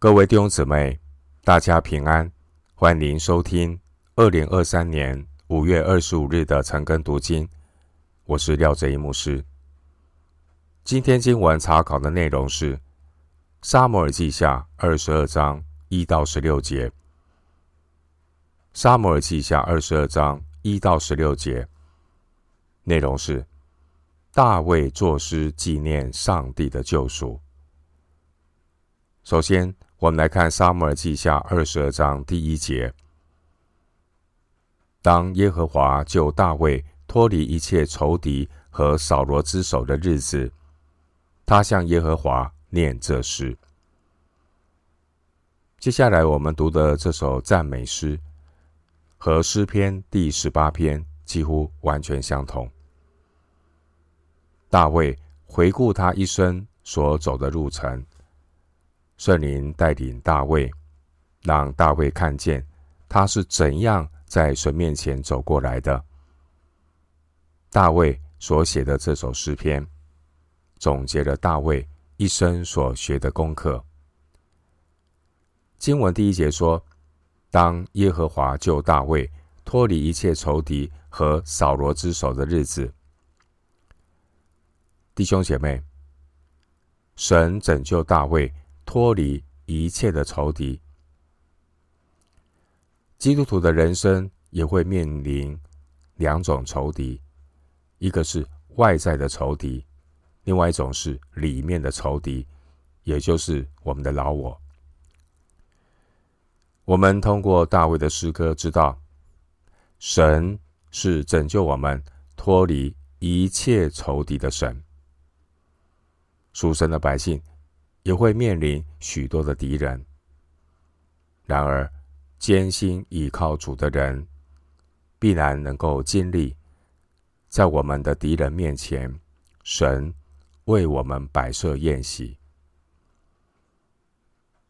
各位弟兄姊妹，大家平安，欢迎收听二零二三年五月二十五日的晨更读经。我是廖哲一牧师。今天经文查考的内容是《撒母耳记下》二十二章一到十六节，《撒母耳记下》二十二章一到十六节内容是大卫作诗纪念上帝的救赎。首先，我们来看《撒母耳记下》二十二章第一节：当耶和华救大卫脱离一切仇敌和扫罗之手的日子，他向耶和华念这诗。接下来我们读的这首赞美诗，和诗篇第十八篇几乎完全相同。大卫回顾他一生所走的路程。圣灵带领大卫，让大卫看见他是怎样在神面前走过来的。大卫所写的这首诗篇，总结了大卫一生所学的功课。经文第一节说：“当耶和华救大卫脱离一切仇敌和扫罗之手的日子。”弟兄姐妹，神拯救大卫。脱离一切的仇敌，基督徒的人生也会面临两种仇敌，一个是外在的仇敌，另外一种是里面的仇敌，也就是我们的老我。我们通过大卫的诗歌知道，神是拯救我们脱离一切仇敌的神，属神的百姓。也会面临许多的敌人。然而，坚心倚靠主的人，必然能够经历，在我们的敌人面前，神为我们摆设宴席。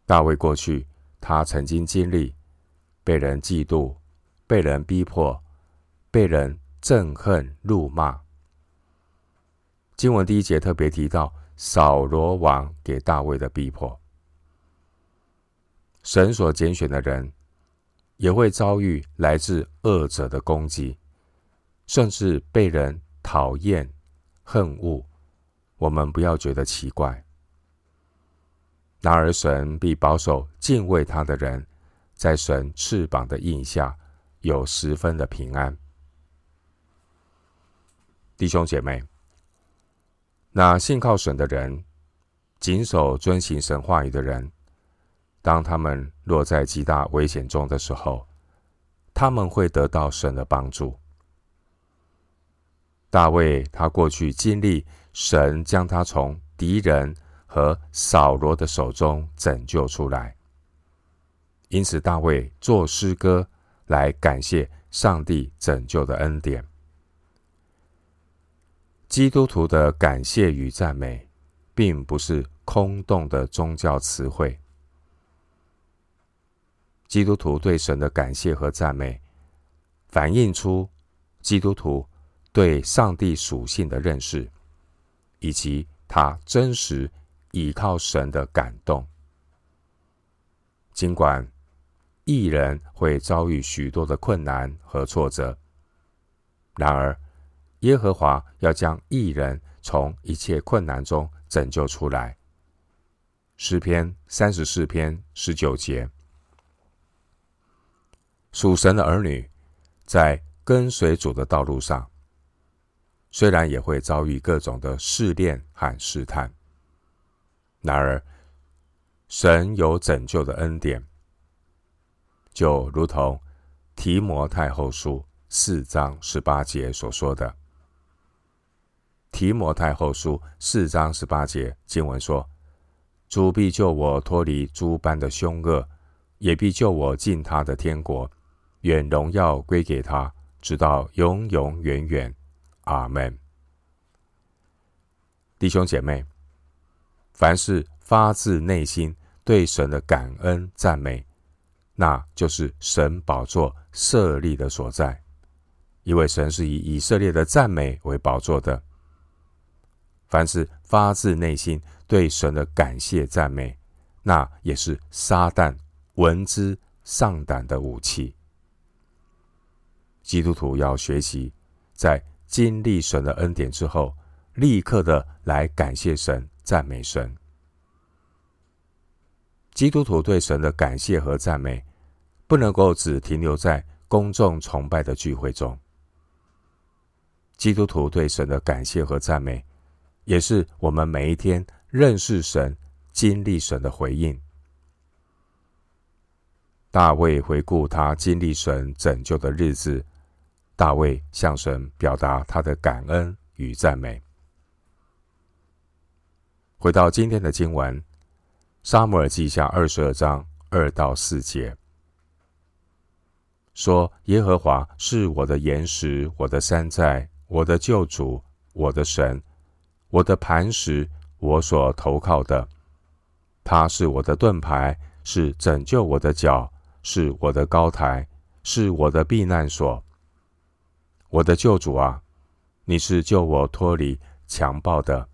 大卫过去，他曾经经历被人嫉妒、被人逼迫、被人憎恨、辱骂。经文第一节特别提到。扫罗王给大卫的逼迫，神所拣选的人也会遭遇来自恶者的攻击，甚至被人讨厌、恨恶。我们不要觉得奇怪。然而，神必保守敬畏他的人，在神翅膀的印下有十分的平安。弟兄姐妹。那信靠神的人，谨守遵行神话语的人，当他们落在极大危险中的时候，他们会得到神的帮助。大卫他过去经历神将他从敌人和扫罗的手中拯救出来，因此大卫作诗歌来感谢上帝拯救的恩典。基督徒的感谢与赞美，并不是空洞的宗教词汇。基督徒对神的感谢和赞美，反映出基督徒对上帝属性的认识，以及他真实倚靠神的感动。尽管一人会遭遇许多的困难和挫折，然而，耶和华要将一人从一切困难中拯救出来。诗篇三十四篇十九节，属神的儿女在跟随主的道路上，虽然也会遭遇各种的试炼和试探，然而神有拯救的恩典，就如同提摩太后书四章十八节所说的。提摩太后书四章十八节经文说：“主必救我脱离诸般的凶恶，也必救我进他的天国。愿荣耀归给他，直到永永远远。阿门。”弟兄姐妹，凡是发自内心对神的感恩赞美，那就是神宝座设立的所在，因为神是以以色列的赞美为宝座的。凡是发自内心对神的感谢赞美，那也是撒旦闻之丧胆的武器。基督徒要学习，在经历神的恩典之后，立刻的来感谢神、赞美神。基督徒对神的感谢和赞美，不能够只停留在公众崇拜的聚会中。基督徒对神的感谢和赞美，也是我们每一天认识神、经历神的回应。大卫回顾他经历神拯救的日子，大卫向神表达他的感恩与赞美。回到今天的经文，《撒母耳记下》二十二章二到四节，说：“耶和华是我的岩石，我的山寨，我的救主，我的神，我的磐石，我所投靠的。他是我的盾牌，是拯救我的脚，是我的高台，是我的避难所。我的救主啊，你是救我脱离强暴的。”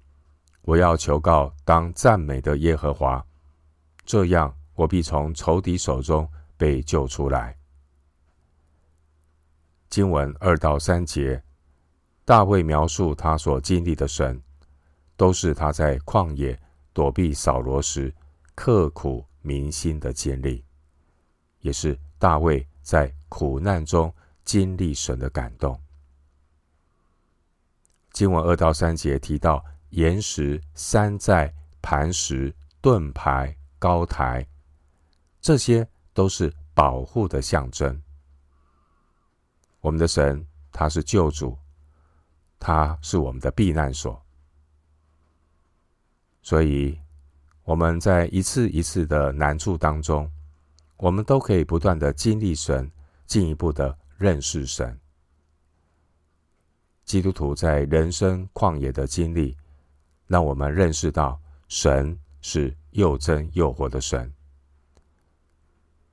我要求告当赞美的耶和华，这样我必从仇敌手中被救出来。经文二到三节，大卫描述他所经历的神，都是他在旷野躲避扫罗时刻苦铭心的经历，也是大卫在苦难中经历神的感动。经文二到三节提到。岩石、山寨、磐石、盾牌、高台，这些都是保护的象征。我们的神，他是救主，他是我们的避难所。所以，我们在一次一次的难处当中，我们都可以不断的经历神，进一步的认识神。基督徒在人生旷野的经历。让我们认识到，神是又真又活的神。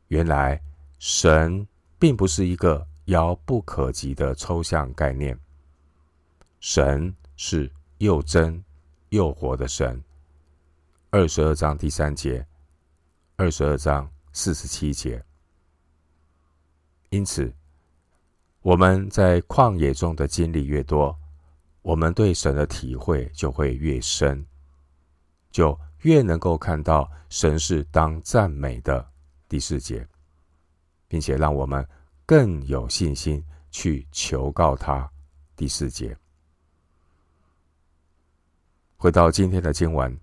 原来，神并不是一个遥不可及的抽象概念。神是又真又活的神。二十二章第三节，二十二章四十七节。因此，我们在旷野中的经历越多，我们对神的体会就会越深，就越能够看到神是当赞美的第四节，并且让我们更有信心去求告他第四节。回到今天的经文，《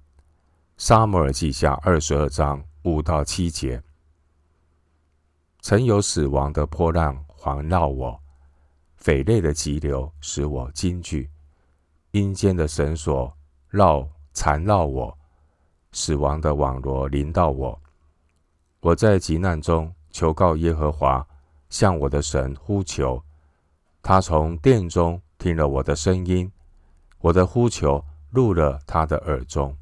撒母耳记下》二十二章五到七节，曾有死亡的波浪环绕我，匪类的急流使我惊惧。阴间的绳索绕缠绕我，死亡的网罗临到我。我在急难中求告耶和华，向我的神呼求。他从殿中听了我的声音，我的呼求入了他的耳中。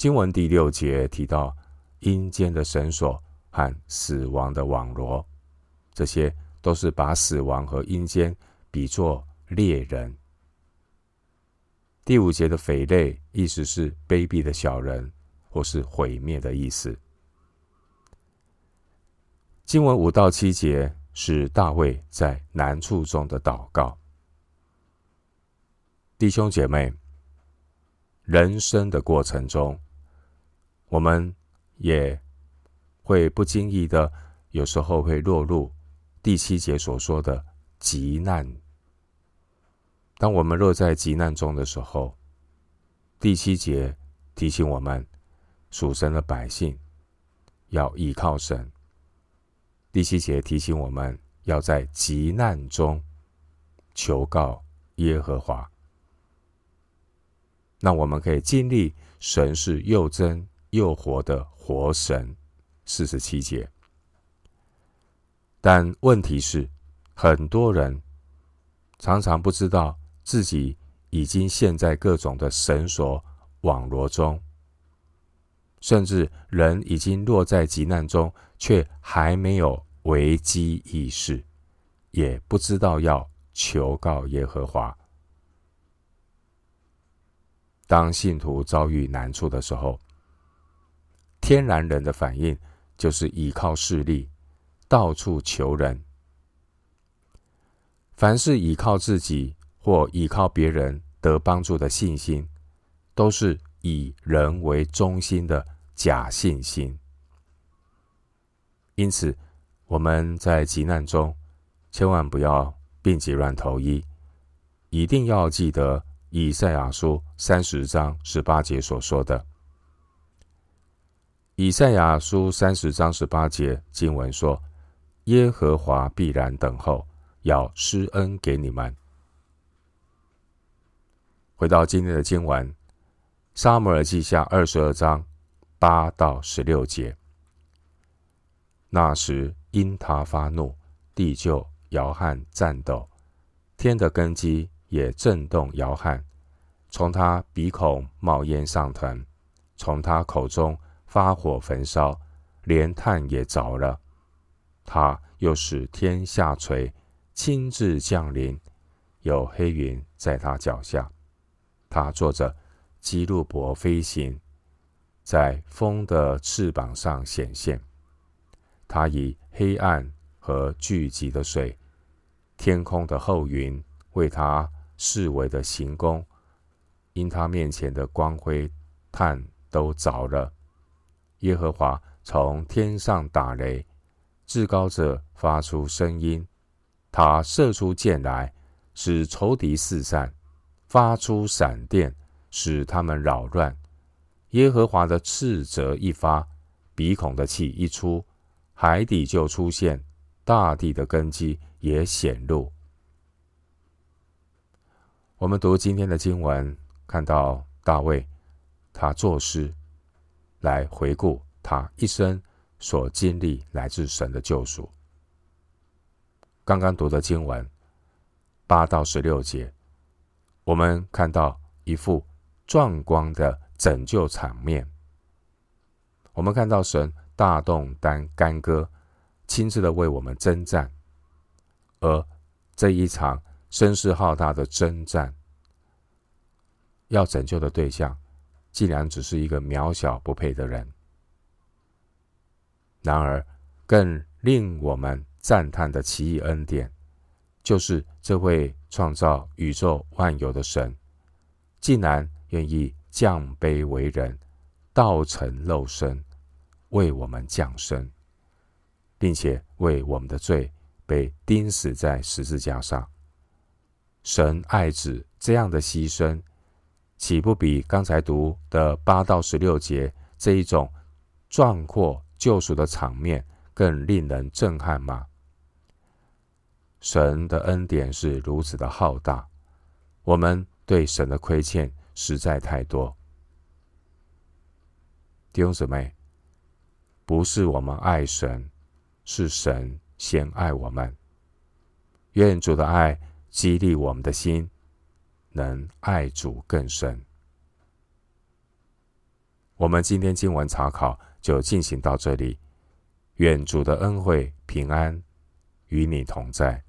经文第六节提到阴间的绳索和死亡的网罗，这些都是把死亡和阴间比作。猎人。第五节的匪类，意思是卑鄙的小人，或是毁灭的意思。经文五到七节是大卫在难处中的祷告。弟兄姐妹，人生的过程中，我们也会不经意的，有时候会落入第七节所说的急难。当我们落在急难中的时候，第七节提醒我们，属神的百姓要依靠神。第七节提醒我们要在急难中求告耶和华，那我们可以经历神是又真又活的活神。四十七节，但问题是，很多人常常不知道。自己已经陷在各种的绳索网罗中，甚至人已经落在急难中，却还没有危机意识，也不知道要求告耶和华。当信徒遭遇难处的时候，天然人的反应就是倚靠势力，到处求人。凡是倚靠自己或倚靠别人得帮助的信心，都是以人为中心的假信心。因此，我们在急难中，千万不要病急乱投医，一定要记得以赛亚书三十章十八节所说的。以赛亚书三十章十八节经文说：“耶和华必然等候。”要施恩给你们。回到今天的经文，《撒母耳记下》二十二章八到十六节。那时因他发怒，地就摇撼颤抖，天的根基也震动摇撼，从他鼻孔冒烟上腾，从他口中发火焚烧，连炭也着了。他又使天下垂。亲自降临，有黑云在他脚下，他坐着基路伯飞行，在风的翅膀上显现。他以黑暗和聚集的水，天空的厚云为他视为的行宫，因他面前的光辉炭都着了。耶和华从天上打雷，至高者发出声音。他射出箭来，使仇敌四散；发出闪电，使他们扰乱。耶和华的斥责一发，鼻孔的气一出，海底就出现，大地的根基也显露。我们读今天的经文，看到大卫，他作诗来回顾他一生所经历来自神的救赎。刚刚读的经文八到十六节，我们看到一幅壮观的拯救场面。我们看到神大动担干戈，亲自的为我们征战，而这一场声势浩大的征战，要拯救的对象，竟然只是一个渺小不配的人。然而，更令我们赞叹的奇异恩典，就是这位创造宇宙万有的神，竟然愿意降卑为人，道成肉身，为我们降生，并且为我们的罪被钉死在十字架上。神爱子这样的牺牲，岂不比刚才读的八到十六节这一种壮阔救赎的场面更令人震撼吗？神的恩典是如此的浩大，我们对神的亏欠实在太多。弟兄姊妹，不是我们爱神，是神先爱我们。愿主的爱激励我们的心，能爱主更深。我们今天经文查考就进行到这里，愿主的恩惠平安与你同在。